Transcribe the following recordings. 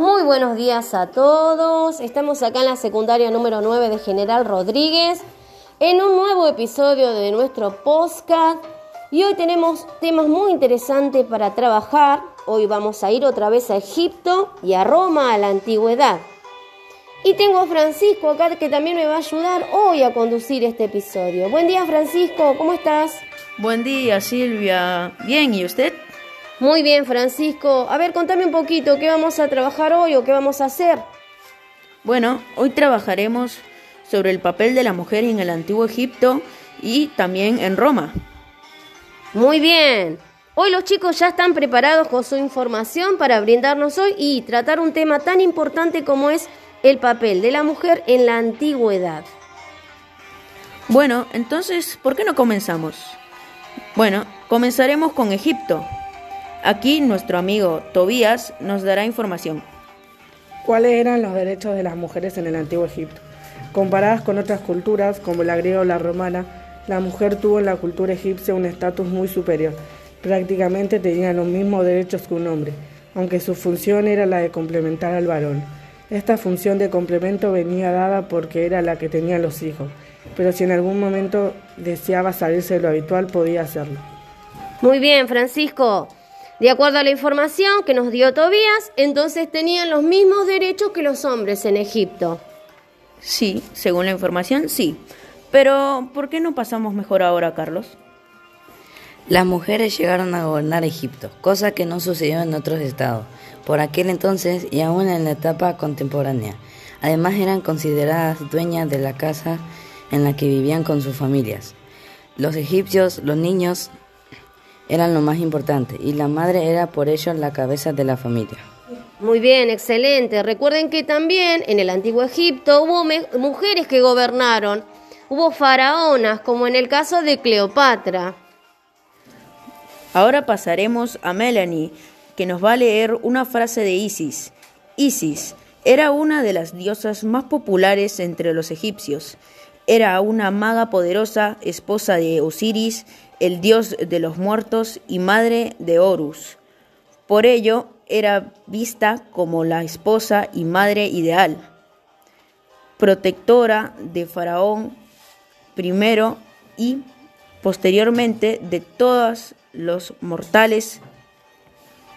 Muy buenos días a todos. Estamos acá en la secundaria número 9 de General Rodríguez en un nuevo episodio de nuestro podcast y hoy tenemos temas muy interesantes para trabajar. Hoy vamos a ir otra vez a Egipto y a Roma a la antigüedad. Y tengo a Francisco acá que también me va a ayudar hoy a conducir este episodio. Buen día Francisco, ¿cómo estás? Buen día Silvia. Bien, ¿y usted? Muy bien Francisco. A ver, contame un poquito, ¿qué vamos a trabajar hoy o qué vamos a hacer? Bueno, hoy trabajaremos sobre el papel de la mujer en el antiguo Egipto y también en Roma. Muy bien. Hoy los chicos ya están preparados con su información para brindarnos hoy y tratar un tema tan importante como es el papel de la mujer en la antigüedad. Bueno, entonces, ¿por qué no comenzamos? Bueno, comenzaremos con Egipto. Aquí nuestro amigo Tobías nos dará información. ¿Cuáles eran los derechos de las mujeres en el antiguo Egipto? Comparadas con otras culturas, como la griega o la romana, la mujer tuvo en la cultura egipcia un estatus muy superior. Prácticamente tenía los mismos derechos que un hombre, aunque su función era la de complementar al varón. Esta función de complemento venía dada porque era la que tenía los hijos, pero si en algún momento deseaba salirse de lo habitual podía hacerlo. Muy bien, Francisco. De acuerdo a la información que nos dio Tobías, entonces tenían los mismos derechos que los hombres en Egipto. Sí, según la información, sí. Pero, ¿por qué no pasamos mejor ahora, Carlos? Las mujeres llegaron a gobernar Egipto, cosa que no sucedió en otros estados por aquel entonces y aún en la etapa contemporánea. Además eran consideradas dueñas de la casa en la que vivían con sus familias. Los egipcios, los niños, eran lo más importante y la madre era por ello la cabeza de la familia. Muy bien, excelente. Recuerden que también en el antiguo Egipto hubo mujeres que gobernaron, hubo faraonas, como en el caso de Cleopatra. Ahora pasaremos a Melanie, que nos va a leer una frase de Isis. Isis era una de las diosas más populares entre los egipcios. Era una maga poderosa, esposa de Osiris, el dios de los muertos y madre de Horus. Por ello, era vista como la esposa y madre ideal, protectora de Faraón primero y posteriormente de todos los mortales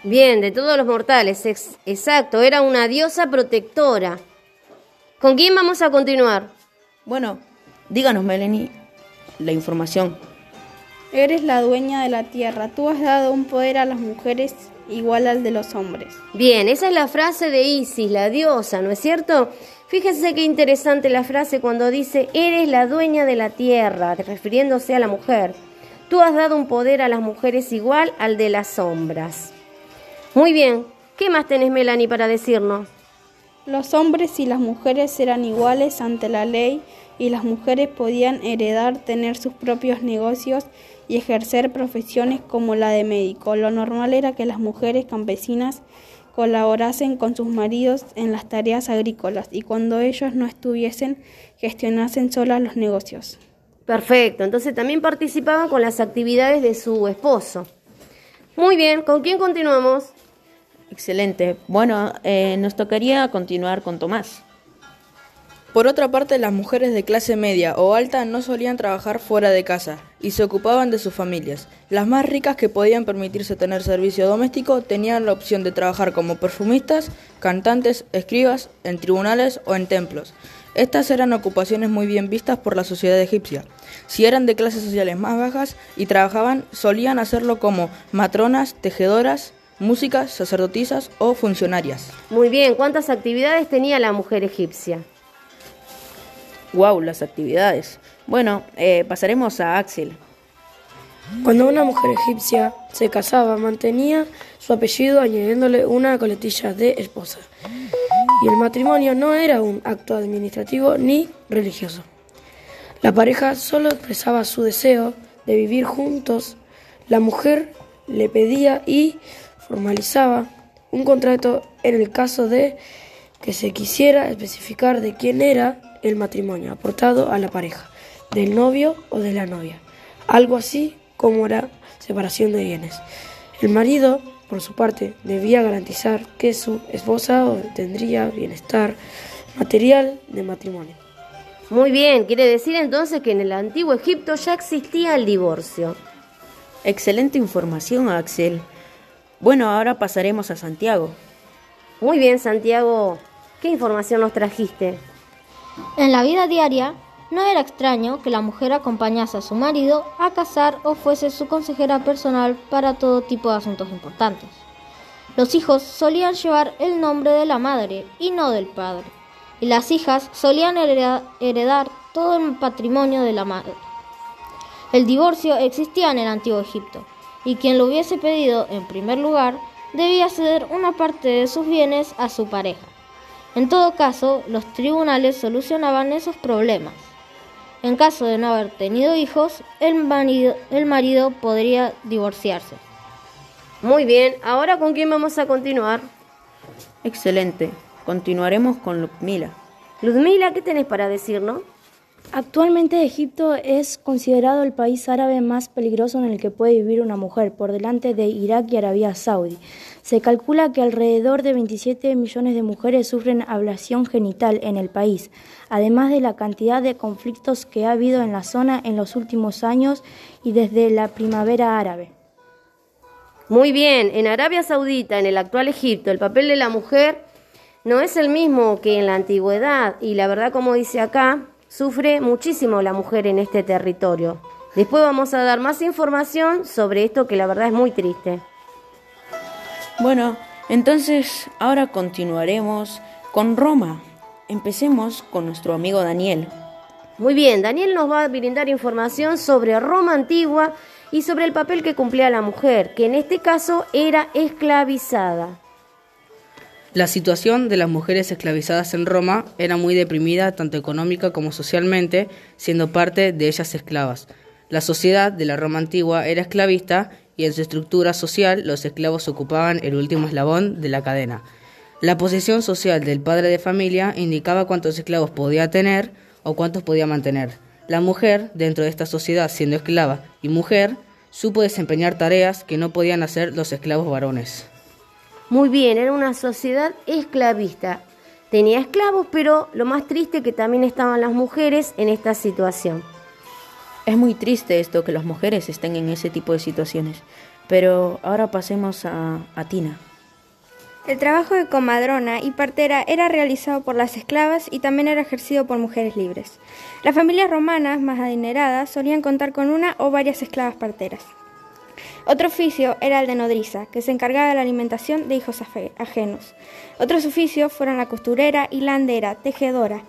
Bien, de todos los mortales, exacto, era una diosa protectora. ¿Con quién vamos a continuar? Bueno, díganos, Melanie, la información. Eres la dueña de la tierra. Tú has dado un poder a las mujeres igual al de los hombres. Bien, esa es la frase de Isis, la diosa, ¿no es cierto? Fíjense qué interesante la frase cuando dice, eres la dueña de la tierra, refiriéndose a la mujer. Tú has dado un poder a las mujeres igual al de las sombras. Muy bien. ¿Qué más tenés, Melanie, para decirnos? Los hombres y las mujeres eran iguales ante la ley y las mujeres podían heredar, tener sus propios negocios y ejercer profesiones como la de médico. Lo normal era que las mujeres campesinas colaborasen con sus maridos en las tareas agrícolas y cuando ellos no estuviesen gestionasen solas los negocios. Perfecto, entonces también participaban con las actividades de su esposo. Muy bien, ¿con quién continuamos? Excelente. Bueno, eh, nos tocaría continuar con Tomás. Por otra parte, las mujeres de clase media o alta no solían trabajar fuera de casa y se ocupaban de sus familias. Las más ricas que podían permitirse tener servicio doméstico tenían la opción de trabajar como perfumistas, cantantes, escribas, en tribunales o en templos. Estas eran ocupaciones muy bien vistas por la sociedad egipcia. Si eran de clases sociales más bajas y trabajaban, solían hacerlo como matronas, tejedoras, músicas, sacerdotisas o funcionarias. Muy bien, ¿cuántas actividades tenía la mujer egipcia? Wow, las actividades. Bueno, eh, pasaremos a Axel. Cuando una mujer egipcia se casaba, mantenía su apellido añadiéndole una coletilla de esposa. Y el matrimonio no era un acto administrativo ni religioso. La pareja solo expresaba su deseo de vivir juntos. La mujer le pedía y formalizaba un contrato en el caso de que se quisiera especificar de quién era el matrimonio aportado a la pareja, del novio o de la novia, algo así como la separación de bienes. El marido, por su parte, debía garantizar que su esposa tendría bienestar material de matrimonio. Muy bien, quiere decir entonces que en el antiguo Egipto ya existía el divorcio. Excelente información, Axel. Bueno, ahora pasaremos a Santiago. Muy bien, Santiago. ¿Qué información nos trajiste? En la vida diaria, no era extraño que la mujer acompañase a su marido a casar o fuese su consejera personal para todo tipo de asuntos importantes. Los hijos solían llevar el nombre de la madre y no del padre, y las hijas solían heredar todo el patrimonio de la madre. El divorcio existía en el antiguo Egipto, y quien lo hubiese pedido en primer lugar debía ceder una parte de sus bienes a su pareja. En todo caso, los tribunales solucionaban esos problemas. En caso de no haber tenido hijos, el marido, el marido podría divorciarse. Muy bien, ahora con quién vamos a continuar? Excelente. Continuaremos con Ludmila. Ludmila, ¿qué tenés para decirnos? Actualmente Egipto es considerado el país árabe más peligroso en el que puede vivir una mujer, por delante de Irak y Arabia Saudí. Se calcula que alrededor de 27 millones de mujeres sufren ablación genital en el país, además de la cantidad de conflictos que ha habido en la zona en los últimos años y desde la primavera árabe. Muy bien, en Arabia Saudita, en el actual Egipto, el papel de la mujer no es el mismo que en la antigüedad y la verdad, como dice acá, Sufre muchísimo la mujer en este territorio. Después vamos a dar más información sobre esto que la verdad es muy triste. Bueno, entonces ahora continuaremos con Roma. Empecemos con nuestro amigo Daniel. Muy bien, Daniel nos va a brindar información sobre Roma antigua y sobre el papel que cumplía la mujer, que en este caso era esclavizada. La situación de las mujeres esclavizadas en Roma era muy deprimida tanto económica como socialmente, siendo parte de ellas esclavas. La sociedad de la Roma antigua era esclavista y en su estructura social los esclavos ocupaban el último eslabón de la cadena. La posición social del padre de familia indicaba cuántos esclavos podía tener o cuántos podía mantener. La mujer, dentro de esta sociedad siendo esclava y mujer, supo desempeñar tareas que no podían hacer los esclavos varones. Muy bien, era una sociedad esclavista. Tenía esclavos, pero lo más triste que también estaban las mujeres en esta situación. Es muy triste esto que las mujeres estén en ese tipo de situaciones. Pero ahora pasemos a, a Tina. El trabajo de comadrona y partera era realizado por las esclavas y también era ejercido por mujeres libres. Las familias romanas más adineradas solían contar con una o varias esclavas parteras. Otro oficio era el de nodriza, que se encargaba de la alimentación de hijos ajenos. Otros oficios fueron la costurera, hilandera, tejedora,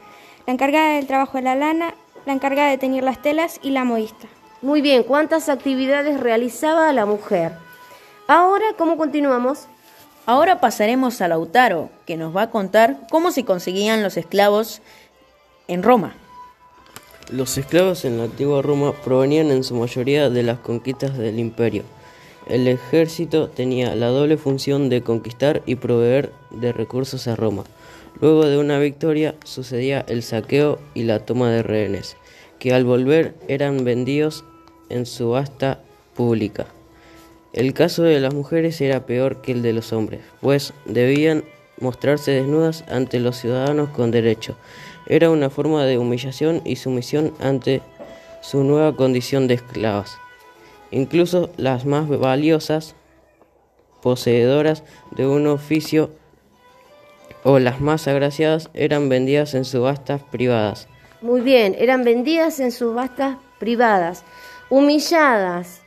la encargada del trabajo de la lana, la encargada de teñir las telas y la modista. Muy bien, ¿cuántas actividades realizaba la mujer? Ahora, ¿cómo continuamos? Ahora pasaremos a Lautaro, que nos va a contar cómo se conseguían los esclavos en Roma. Los esclavos en la antigua Roma provenían en su mayoría de las conquistas del imperio. El ejército tenía la doble función de conquistar y proveer de recursos a Roma. Luego de una victoria sucedía el saqueo y la toma de rehenes, que al volver eran vendidos en subasta pública. El caso de las mujeres era peor que el de los hombres, pues debían mostrarse desnudas ante los ciudadanos con derecho. Era una forma de humillación y sumisión ante su nueva condición de esclavas. Incluso las más valiosas, poseedoras de un oficio o las más agraciadas eran vendidas en subastas privadas. Muy bien, eran vendidas en subastas privadas, humilladas,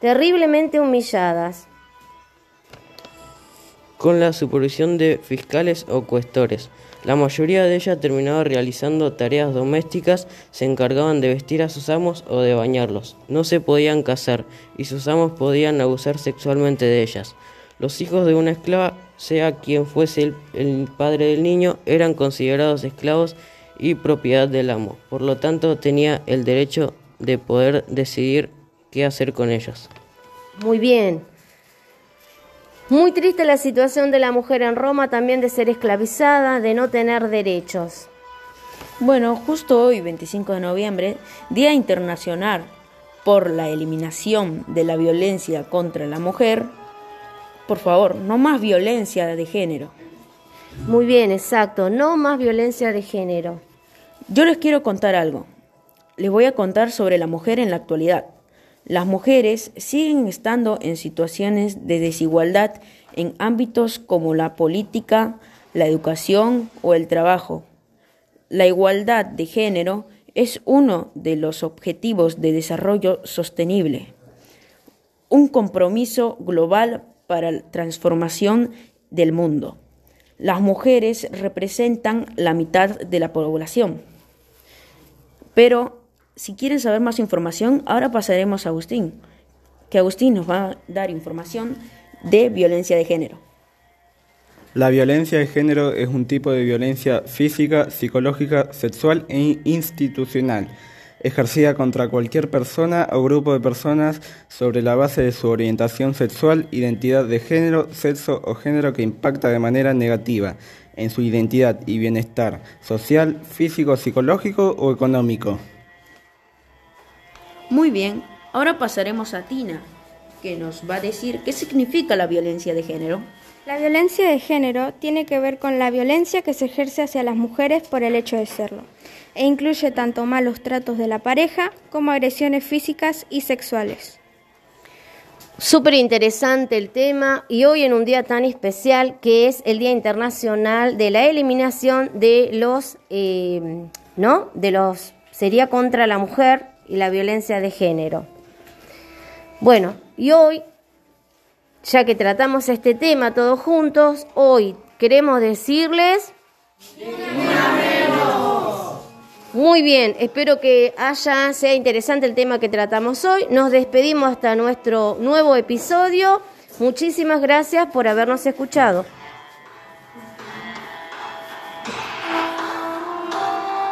terriblemente humilladas. Con la supervisión de fiscales o cuestores. La mayoría de ellas terminaba realizando tareas domésticas, se encargaban de vestir a sus amos o de bañarlos. No se podían casar y sus amos podían abusar sexualmente de ellas. Los hijos de una esclava, sea quien fuese el, padre del niño, eran considerados esclavos y propiedad del amo. Por lo tanto, tenía el derecho de poder decidir qué hacer con ellos. Muy bien. Muy triste la situación de la mujer en Roma, también de ser esclavizada, de no tener derechos. Bueno, justo hoy, 25 de noviembre, Día Internacional por la Eliminación de la Violencia contra la Mujer, Por favor, no más violencia de género. Muy bien, exacto, no más violencia de género. Yo les quiero contar algo. Les voy a contar sobre la mujer en la actualidad. Las mujeres siguen estando en situaciones de desigualdad en ámbitos como la política, la educación o el trabajo. La igualdad de género es uno de los objetivos de desarrollo sostenible, un compromiso global para la transformación del mundo. Las mujeres representan la mitad de la población. Pero si quieren saber más información, ahora pasaremos a Agustín, que Agustín nos va a dar información de violencia de género. La violencia de género es un tipo de violencia física, psicológica, sexual e institucional, ejercida contra cualquier persona o grupo de personas sobre la base de su orientación sexual, identidad de género, sexo o género que impacta de manera negativa en su identidad y bienestar social, físico, psicológico o económico. Muy bien, ahora pasaremos a Tina, que nos va a decir qué significa la violencia de género. La violencia de género tiene que ver con la violencia que se ejerce hacia las mujeres por el hecho de serlo, e incluye tanto malos tratos de la pareja como agresiones físicas y sexuales. Súper interesante el tema y hoy en un día tan especial que es el Día Internacional de la Eliminación de los, eh, ¿no? De los, sería contra la mujer y la violencia de género. Bueno, y hoy, ya que tratamos este tema todos juntos, hoy queremos decirles... Muy bien, espero que haya, sea interesante el tema que tratamos hoy. Nos despedimos hasta nuestro nuevo episodio. Muchísimas gracias por habernos escuchado.